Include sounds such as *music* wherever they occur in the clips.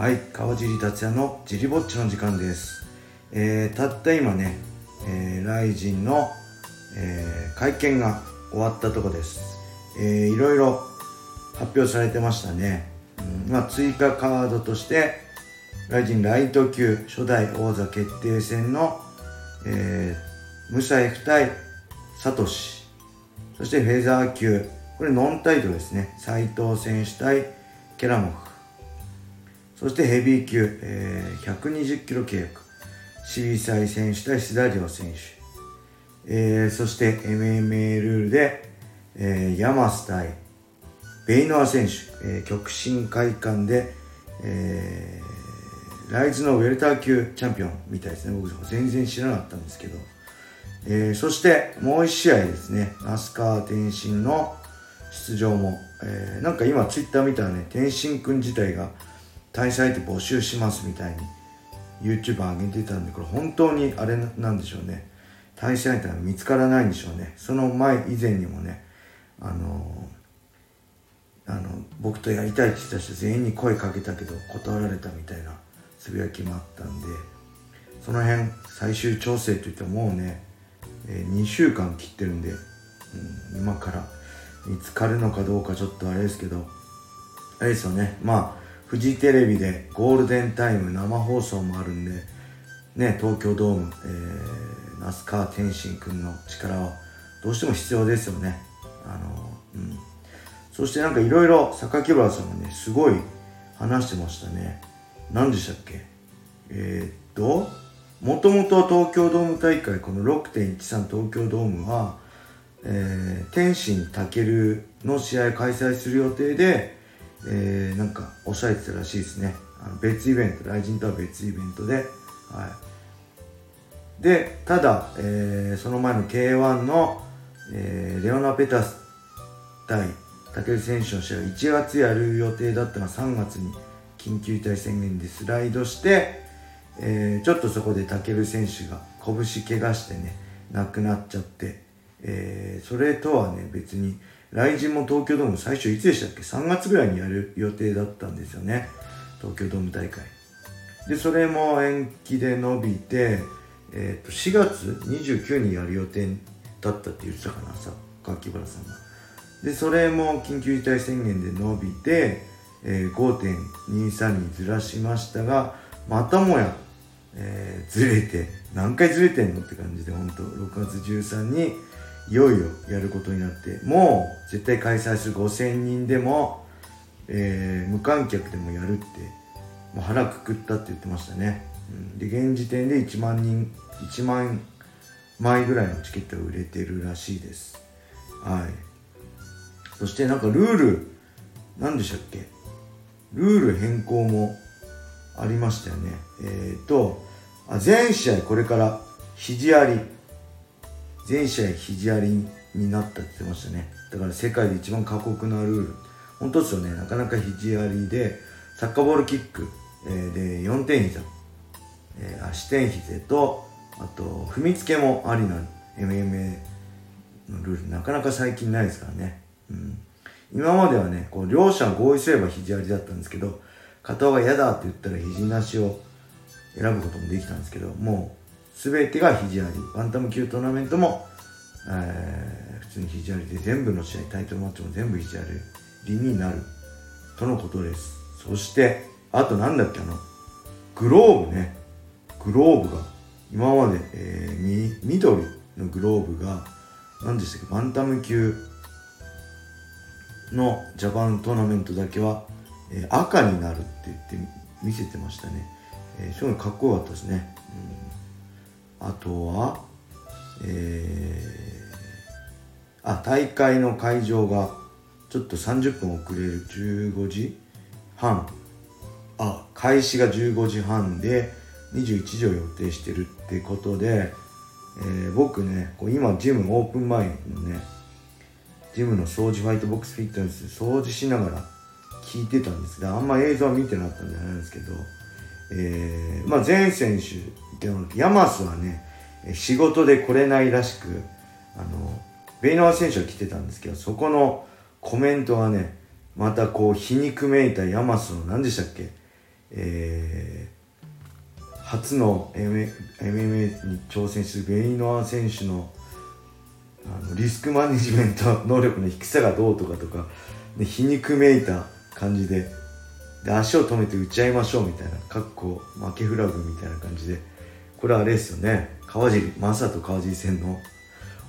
はい川尻達也のジリぼっちの時間です、えー、たった今ね、えー、ライジンの、えー会見が終わったとこです、えーいろいろ発表されてましたね、うんまあ、追加カードとしてライジンライト級初代王座決定戦の、えー、ムサエフ対サトシ。そしてフェザー級。これノンタイトルですね。斉藤選手対ケラモフ。そしてヘビー級、えー120キロ契約。シビサイ選手対シダリオ選手、えーそして MMA ルールで、えーヤマス対ベイノア選手、えー極真会館で、えーライズのウェルター級チャンピオンみたいですね。僕全然知らなかったんですけど、えーそしてもう一試合ですね。那須川天心の出場も、えーなんか今ツイッター見たらね天心くん自体が対戦相手募集しますみたいに YouTuber 上げてたんでこれ本当にあれなんでしょうね。対戦相手が見つからないんでしょうね。その前以前にもねあのあの僕とやりたいって言った人全員に声かけたけど断られたみたいなつぶやきもあったんでその辺最終調整といってももうね、え2週間切ってるんで、うん、今から見つかるのかどうかちょっとあれですけどあれですよね。まあフジテレビでゴールデンタイム生放送もあるんでね東京ドーム、えー、那須川天心くんの力はどうしても必要ですよね。あのうん。そしてなんかいろいろ榊原さんがねすごい話してましたね。何でしたっけ？えー、っともともと東京ドーム大会この6.13東京ドームは、えー、天心健の試合開催する予定で、えー、なんか抑えてたらしいですね。あの別イベント雷神とは別イベントで、はい、でただ、えーその前の K1 の、えーレオナ・ペタス対武選手の試合を1月やる予定だったのが3月に緊急事態宣言でスライドして、えーちょっとそこで武選手が拳怪我してね亡くなっちゃって、えーそれとはね別に来人も東京ドーム最初いつでしたっけ？3月ぐらいにやる予定だったんですよね。東京ドーム大会。でそれも延期で伸びて、えー、と4月29にやる予定だったって言ってたかなさ柿原さんが。でそれも緊急事態宣言で伸びて、えー5.23にずらしましたがまたもや、えーずれて何回ずれてんのって感じで本当6月13にいよいよやることになってもう絶対開催する5000人でも、えー無観客でもやるってもう腹くくったって言ってましたね、うん、で現時点で1万人1万枚ぐらいのチケットが売れてるらしいです。はい。そしてなんかルール何でしたっけ？ルール変更もありましたよね。えっ、とあ全試合これから肘あり。全試合肘ありになったって言ってましたね。だから世界で一番過酷なルール。本当ですよね。なかなか肘ありでサッカーボールキック、えーで4点膝、えー足点膝とあと踏みつけもありな MMA のルール。なかなか最近ないですからね、うん、今まではねこう両者合意すれば肘ありだったんですけど片方が嫌だって言ったら肘なしを選ぶこともできたんですけどもう全てが肘あり。バンタム級トーナメントも、えー普通に肘ありで全部の試合タイトルマッチも全部肘ありになるとのことです。そしてあとなんだっけあの？グローブね。グローブが今まで、えー、み緑のグローブが何でしたっけ？バンタム級のジャパントーナメントだけは、えー赤になるって言って見せてましたね、えー、すごいかっこよかったですね、うん、あとはえー、あ大会の会場がちょっと30分遅れる15時半。あ開始が15時半で21時を予定してるってことで、えー僕ねこう今ジムオープン前のねジムの掃除ファイトボックスフィットネス掃除しながら聞いてたんです。があんま映像は見てなかったんじゃないんですけど、えーまあ、全選手でもヤマスはね仕事で来れないらしくあのベイノワ選手は来てたんですけどそこのコメントがねまたこう皮肉めいたヤマスの何でしたっけえー、初の MMA に挑戦するベイノア選手のあのリスクマネジメント能力の低さがどうとかとか、で皮肉めいた感じでで足を止めて打ち合いましょうみたいなかっこ負けフラグみたいな感じでこれはあれですよね。川尻正人川尻戦の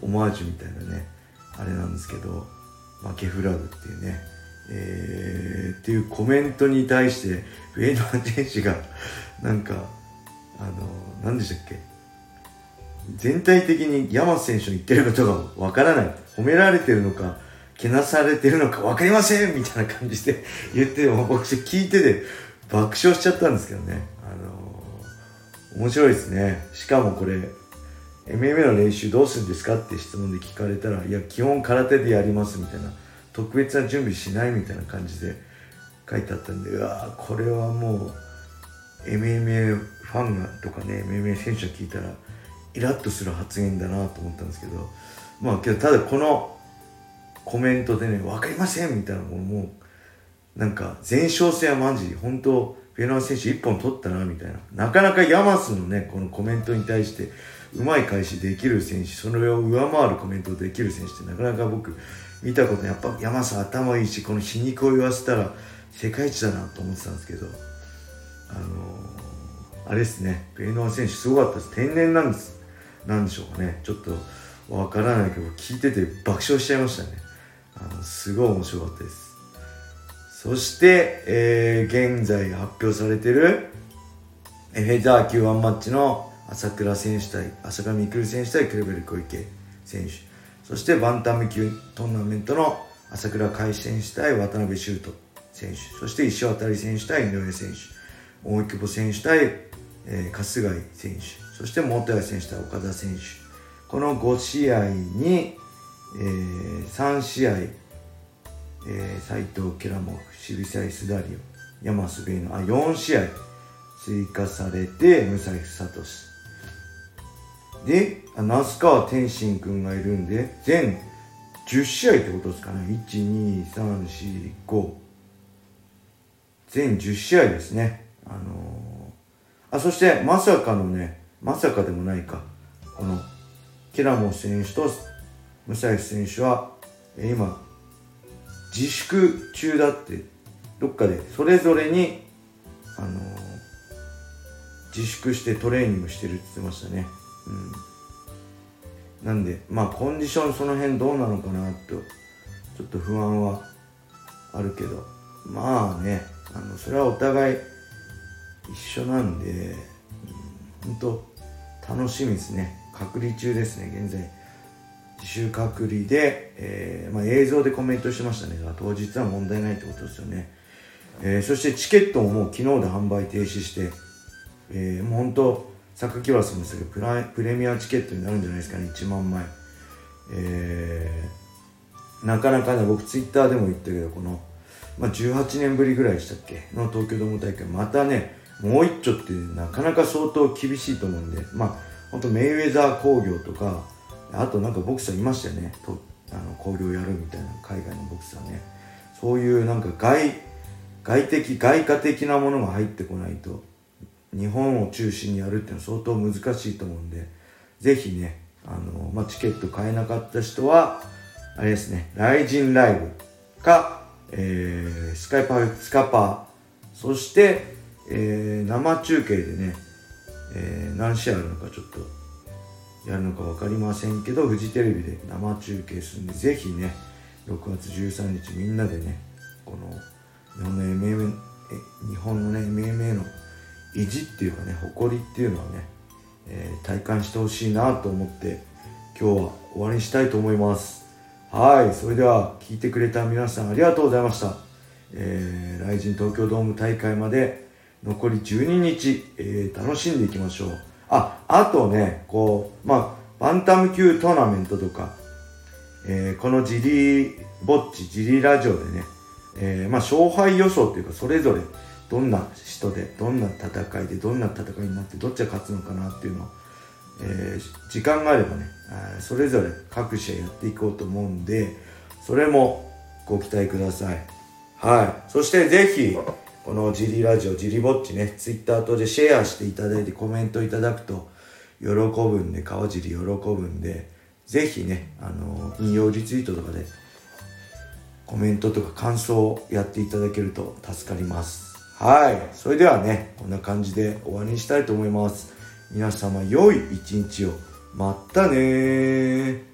オマージュみたいなねあれなんですけど負けフラグっていうね。えー、っていうコメントに対してウェイドア選手がなんかあの何でしたっけ？全体的に山瀬選手の言ってることがわからない。褒められてるのかけなされてるのか分かりませんみたいな感じで *laughs* 言っても僕聞いてて爆笑しちゃったんですけどね。あの面白いですね。しかもこれ MMA の練習どうするんですかって質問で聞かれたらいや基本空手でやりますみたいな特別な準備しないみたいな感じで書いてあったんでうわこれはもう MMA ファンがとかね MMA 選手が聞いたらイラッとする発言だなと思ったんですけど。まあけどただこのコメントでね分かりませんみたいなものもなんか前哨戦はマジ本当フェノア選手1本取ったなみたいな。なかなかヤマスのねこのコメントに対してうまい返しできる選手それを上回るコメントできる選手ってなかなか僕見たことやっぱ山さん頭いいしこの皮肉を言わせたら世界一だなと思ってたんですけど。あのー、あれですね。ベイノア選手すごかったです。天然なんです。なんでしょうかね。ちょっとわからないけど聞いてて爆笑しちゃいましたね。あのすごい面白かったです。そして、えー、現在発表されてるフェザー級ワンマッチの朝倉選手対朝倉未来選手対クレベル小池選手。そしてバンタム級トーナメントの朝倉海選手対渡辺修斗選手。そして石渡選手対井上選手。大久保選手対、えー、春日井選手。そして本谷選手対岡田選手。この5試合に、えー、3試合、えー、斉藤ケラモフ渋沢スダリオ山須ベイのあ4試合追加されて武蔵聡で那須川天心君がいるんで全10試合ってことですかね。12345全10試合ですね。あのー、あそしてまさかのねまさかでもないか。このケラモフ選手とムサイフ選手は今自粛中だってどっかでそれぞれにあの、自粛してトレーニングしてるって言ってましたね。うん、なんでまあコンディションその辺どうなのかなとちょっと不安はあるけどまあねあのそれはお互い一緒なんで、うん、本当楽しみですね。隔離中ですね現在。自主隔離で、えーまあ、映像でコメントしてましたね。当日は問題ないってことですよね、えー、そしてチケットももう昨日で販売停止して、えー、もう本当榊原さんもするプラプレミアチケットになるんじゃないですかね。1万枚。えー、なかなかね僕ツイッターでも言ったけどこの、まあ、18年ぶりぐらいでしたっけ？の東京ドーム大会。またねもう一丁ってなかなか相当厳しいと思うんでまあ本当メイウェザー工業とかあとなんかボクサーいましたよね。とあの工業やるみたいな海外のボクサーね。そういうなんか外外的外貨的なものが入ってこないと日本を中心にやるっていうのは相当難しいと思うんでぜひねあの、まあ、チケット買えなかった人はあれですねライジンライブか、えー、スカイパースカパーそして、えー、生中継でね、えー、何試合あるのかちょっとやるのか分かりませんけどフジテレビで生中継するんでぜひね6月13日みんなでねこの日本の MMA 日本のね MMA の意地っていうかね誇りっていうのはね、えー、体感してほしいなと思って今日は終わりにしたいと思います。はいそれでは聞いてくれた皆さんありがとうございました。えー、ライジン東京ドーム大会まで残り12日、えー、楽しんでいきましょう。ああとねこうまあバンタム級トーナメントとか、えー、このジリーぼっちジリーラジオでね、えー、まあ勝敗予想っていうかそれぞれどんな人でどんな戦いでどんな戦いになってどっちが勝つのかなっていうのを、えー、時間があればねそれぞれ各試合やっていこうと思うんでそれもご期待ください。はい。そしてぜひこのジリラジオ、ジリぼっちね、ツイッター等でシェアしていただいてコメントいただくと喜ぶんで、川尻喜ぶんで、ぜひね、あの、引用リツイートとかでコメントとか感想をやっていただけると助かります。はい。それではね、こんな感じで終わりにしたいと思います。皆様良い一日を。またね